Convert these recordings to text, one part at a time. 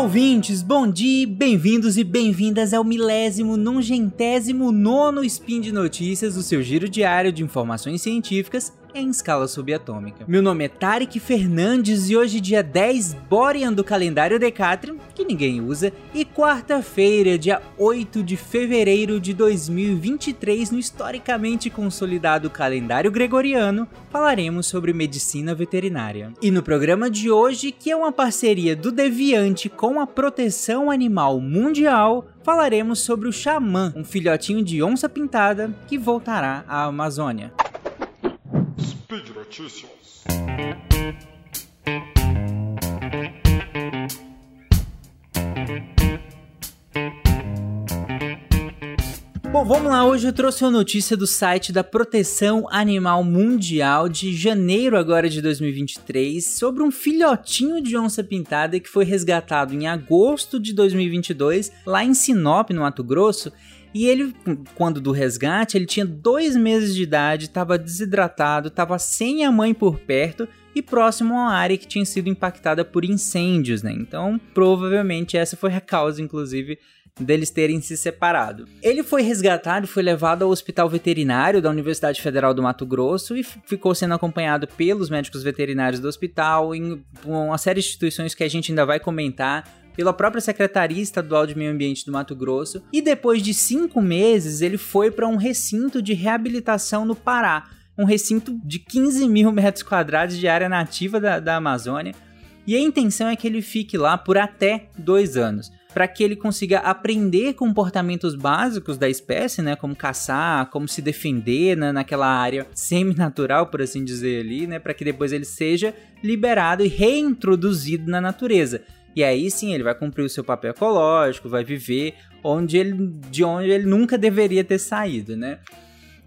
Olá, ouvintes! Bom dia, bem-vindos e bem-vindas ao milésimo nongentésimo nono Spin de Notícias, o seu giro diário de informações científicas em escala subatômica. Meu nome é Tarek Fernandes e hoje, dia 10 Borean do calendário Decatrium, que ninguém usa, e quarta-feira, dia 8 de fevereiro de 2023, no historicamente consolidado calendário gregoriano, falaremos sobre medicina veterinária. E no programa de hoje, que é uma parceria do Deviante com a Proteção Animal Mundial, falaremos sobre o Xamã, um filhotinho de onça pintada que voltará à Amazônia. Notícias. Bom, vamos lá. Hoje eu trouxe uma notícia do site da Proteção Animal Mundial de janeiro agora de 2023 sobre um filhotinho de onça pintada que foi resgatado em agosto de 2022 lá em Sinop, no Mato Grosso. E ele, quando do resgate, ele tinha dois meses de idade, estava desidratado, estava sem a mãe por perto e próximo a uma área que tinha sido impactada por incêndios, né? Então, provavelmente essa foi a causa, inclusive, deles terem se separado. Ele foi resgatado foi levado ao hospital veterinário da Universidade Federal do Mato Grosso e ficou sendo acompanhado pelos médicos veterinários do hospital em uma série de instituições que a gente ainda vai comentar pela própria Secretaria Estadual de Meio Ambiente do Mato Grosso, e depois de cinco meses ele foi para um recinto de reabilitação no Pará, um recinto de 15 mil metros quadrados de área nativa da, da Amazônia, e a intenção é que ele fique lá por até dois anos para que ele consiga aprender comportamentos básicos da espécie, né, como caçar, como se defender né, naquela área semi-natural, por assim dizer ali, né, para que depois ele seja liberado e reintroduzido na natureza. E aí sim ele vai cumprir o seu papel ecológico, vai viver onde ele, de onde ele nunca deveria ter saído, né?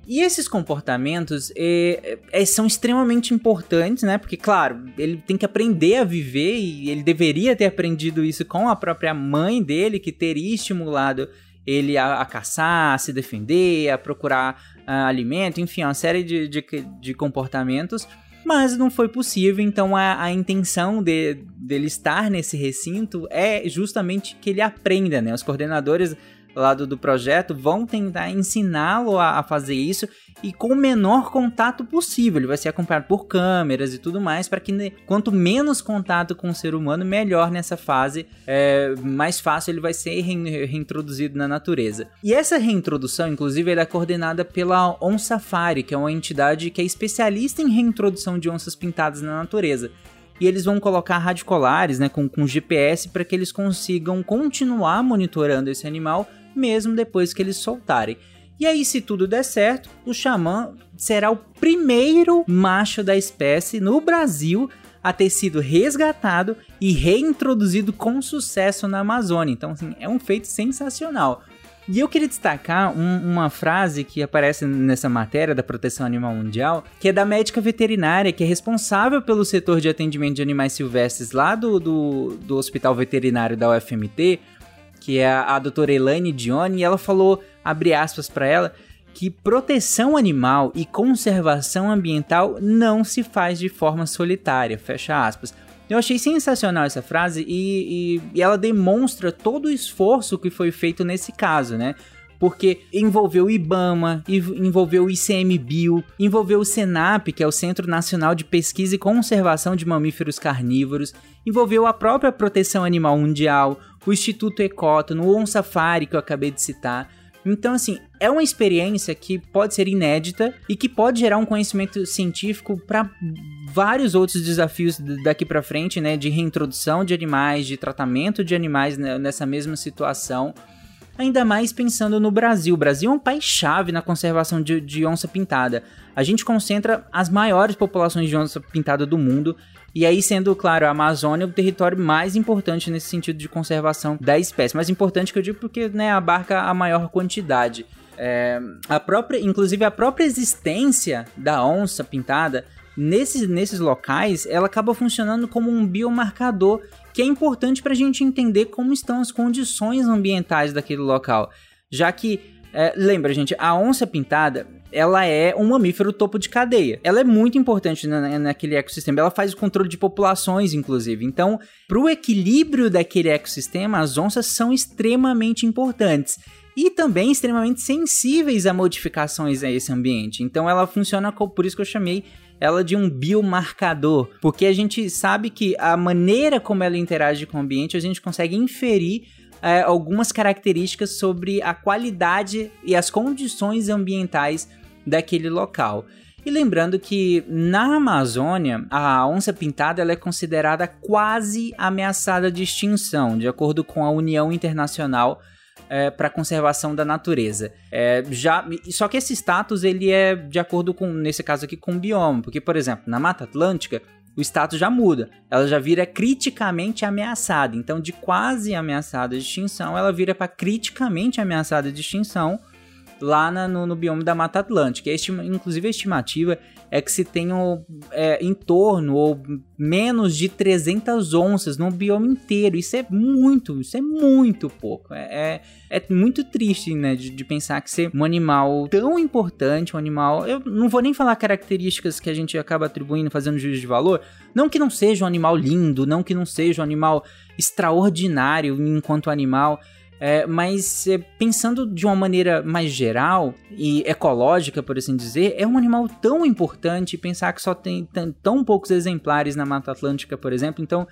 E esses comportamentos é, é, são extremamente importantes, né? Porque, claro, ele tem que aprender a viver e ele deveria ter aprendido isso com a própria mãe dele, que teria estimulado ele a, a caçar, a se defender, a procurar uh, alimento, enfim, uma série de, de, de comportamentos mas não foi possível, então a, a intenção de, dele estar nesse recinto é justamente que ele aprenda, né? Os coordenadores lado do projeto vão tentar ensiná-lo a, a, fazer isso e com o menor contato possível. Ele vai ser acompanhado por câmeras e tudo mais para que quanto menos contato com o ser humano, melhor nessa fase, é, mais fácil ele vai ser reintroduzido na natureza. E essa reintrodução, inclusive, é coordenada pela On Safari, que é uma entidade que é especialista em reintrodução de onças pintadas na natureza e eles vão colocar radicolares né, com, com GPS para que eles consigam continuar monitorando esse animal mesmo depois que eles soltarem. E aí, se tudo der certo, o xamã será o primeiro macho da espécie no Brasil a ter sido resgatado e reintroduzido com sucesso na Amazônia. Então, assim, é um feito sensacional. E eu queria destacar um, uma frase que aparece nessa matéria da Proteção Animal Mundial, que é da médica veterinária, que é responsável pelo setor de atendimento de animais silvestres lá do, do, do Hospital Veterinário da UFMT, que é a, a doutora Elaine Dione, e ela falou, abre aspas para ela, que proteção animal e conservação ambiental não se faz de forma solitária, fecha aspas. Eu achei sensacional essa frase e, e, e, ela demonstra todo o esforço que foi feito nesse caso, né? Porque envolveu o IBAMA, envolveu o ICMBio, envolveu o SENAP, que é o Centro Nacional de Pesquisa e Conservação de Mamíferos Carnívoros, envolveu a própria Proteção Animal Mundial, o Instituto Ecota, no On Safari que eu acabei de citar. Então, assim, é uma experiência que pode ser inédita e que pode gerar um conhecimento científico para vários outros desafios daqui para frente, né? De reintrodução de animais, de tratamento de animais nessa mesma situação. Ainda mais pensando no Brasil. O Brasil é um país-chave na conservação de, de onça pintada. A gente concentra as maiores populações de onça pintada do mundo e aí, sendo, claro, a Amazônia o território mais importante nesse sentido de conservação da espécie. Mais importante que eu digo porque né, abarca a maior quantidade. É, a própria, inclusive a própria existência da onça pintada nesses, nesses locais, ela acaba funcionando como um biomarcador que é importante para a gente entender como estão as condições ambientais daquele local, já que É, lembra, gente, a onça pintada, ela é um mamífero topo de cadeia. Ela é muito importante na, naquele ecossistema. Ela faz o controle de populações, inclusive. Então, para o equilíbrio daquele ecossistema, as onças são extremamente importantes e também extremamente sensíveis a modificações a esse ambiente. Então ela funciona por isso que eu chamei ela de um biomarcador, porque a gente sabe que a maneira como ela interage com o ambiente, a gente consegue inferir é, algumas características sobre a qualidade e as condições ambientais daquele local. E lembrando que na Amazônia, a onça pintada ela é considerada quase ameaçada de extinção, de acordo com a União Internacional é, para conservação da natureza. É, já, só que esse status ele é de acordo com, nesse caso aqui, com o bioma, porque por exemplo na Mata Atlântica o status já muda, ela já vira criticamente ameaçada. Então de quase ameaçada de extinção, ela vira para criticamente ameaçada de extinção lá na, no, no, bioma da Mata Atlântica. A estima, inclusive a estimativa é que se tenham é, em torno ou menos de 300 onças no bioma inteiro. Isso é muito, isso é muito pouco. É, é, é muito triste, né, de, de, pensar que ser um animal tão importante, um animal... Eu não vou nem falar características que a gente acaba atribuindo, fazendo juízo de valor. Não que não seja um animal lindo, não que não seja um animal extraordinário enquanto animal... É, mas é, pensando de uma maneira mais geral e ecológica, por assim dizer, é um animal tão importante pensar que só tem tão poucos exemplares na Mata Atlântica, por exemplo. Então,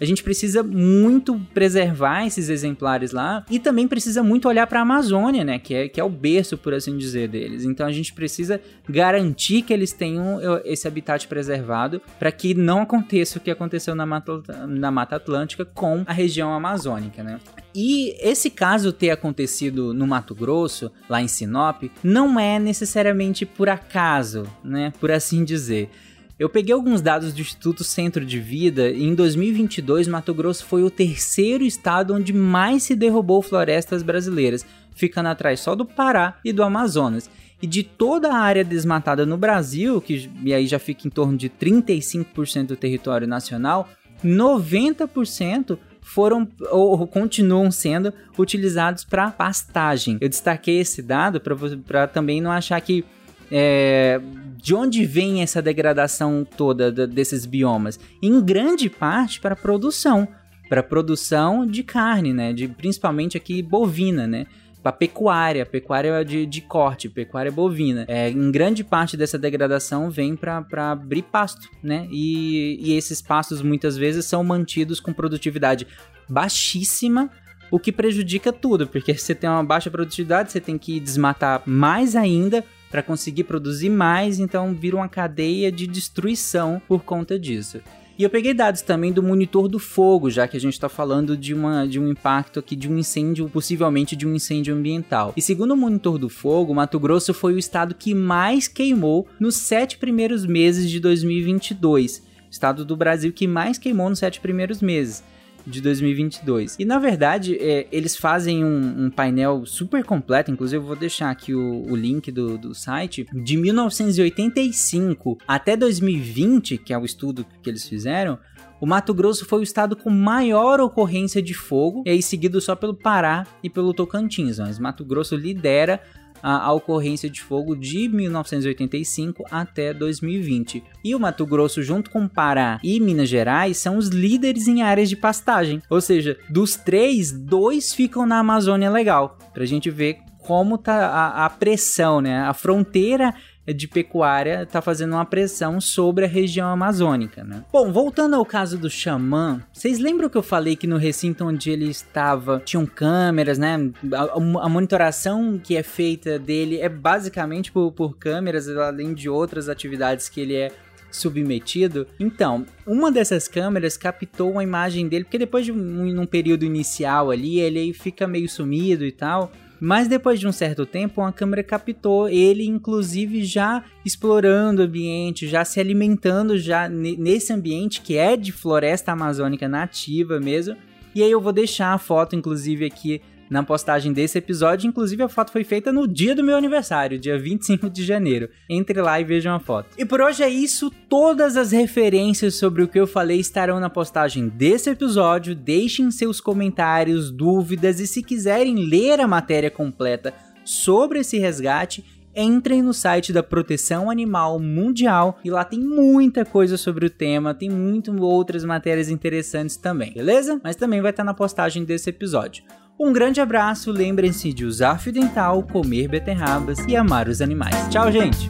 a gente precisa muito preservar esses exemplares lá e também precisa muito olhar para a Amazônia, né, que é, que é o berço, por assim dizer, deles. Então a gente precisa garantir que eles tenham esse habitat preservado para que não aconteça o que aconteceu na Mata, na Mata Atlântica com a região amazônica, né? E esse caso ter acontecido no Mato Grosso, lá em Sinop, não é necessariamente por acaso, né, por assim dizer. Eu peguei alguns dados do Instituto Centro de Vida e em 2022 Mato Grosso foi o terceiro estado onde mais se derrubou florestas brasileiras, ficando atrás só do Pará e do Amazonas. E de toda a área desmatada no Brasil, que e aí já fica em torno de 35% do território nacional, 90% foram ou continuam sendo utilizados para pastagem. Eu destaquei esse dado para também não achar que é, de onde vem essa degradação toda desses biomas? Em grande parte para produção, para produção de carne, né? De, principalmente aqui bovina, né? Para pecuária, pecuária de, de corte, pecuária bovina. É, em grande parte dessa degradação vem para abrir pasto, né? E, e esses pastos muitas vezes são mantidos com produtividade baixíssima o que prejudica tudo, porque você tem uma baixa produtividade, você tem que desmatar mais ainda para conseguir produzir mais, então vira uma cadeia de destruição por conta disso. E eu peguei dados também do monitor do fogo, já que a gente está falando de, uma, de um impacto aqui de um incêndio, possivelmente de um incêndio ambiental. E segundo o monitor do fogo, Mato Grosso foi o estado que mais queimou nos sete primeiros meses de 2022. Estado do Brasil que mais queimou nos sete primeiros meses de 2022. E na verdade, é, eles fazem um, um, painel super completo, inclusive eu vou deixar aqui o, o link do, do site, de 1985 até 2020, que é o estudo que eles fizeram. O Mato Grosso foi o estado com maior ocorrência de fogo, e aí seguido só pelo Pará e pelo Tocantins. Mas Mato Grosso lidera a, a, ocorrência de fogo de 1985 até 2020. E o Mato Grosso, junto com Pará e Minas Gerais, são os líderes em áreas de pastagem. Ou seja, dos três, dois ficam na Amazônia Legal. Pra gente ver como tá a, a pressão, né? A fronteira de pecuária está fazendo uma pressão sobre a região amazônica, né? Bom, voltando ao caso do xamã, vocês lembram que eu falei que no recinto onde ele estava tinham câmeras, né? A, a monitoração que é feita dele é basicamente por, por câmeras, além de outras atividades que ele é submetido. Então, uma dessas câmeras captou uma imagem dele, porque depois de um, um período inicial ali, ele fica meio sumido e tal. Mas depois de um certo tempo, uma câmera captou ele, inclusive já explorando o ambiente, já se alimentando já nesse ambiente que é de floresta amazônica nativa mesmo. E aí eu vou deixar a foto, inclusive, aqui na postagem desse episódio. Inclusive, a foto foi feita no dia do meu aniversário, dia 25 de janeiro. Entre lá e vejam a foto. E por hoje é isso. Todas as referências sobre o que eu falei estarão na postagem desse episódio. Deixem seus comentários, dúvidas e se quiserem ler a matéria completa sobre esse resgate, entrem no site da Proteção Animal Mundial e lá tem muita coisa sobre o tema, tem muito outras matérias interessantes também, beleza? Mas também vai estar na postagem desse episódio. Um grande abraço, lembrem-se de usar fio dental, comer beterrabas e amar os animais. Tchau, gente!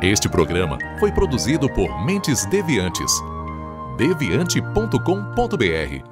Este programa foi produzido por Mentes Deviantes. deviante.com.br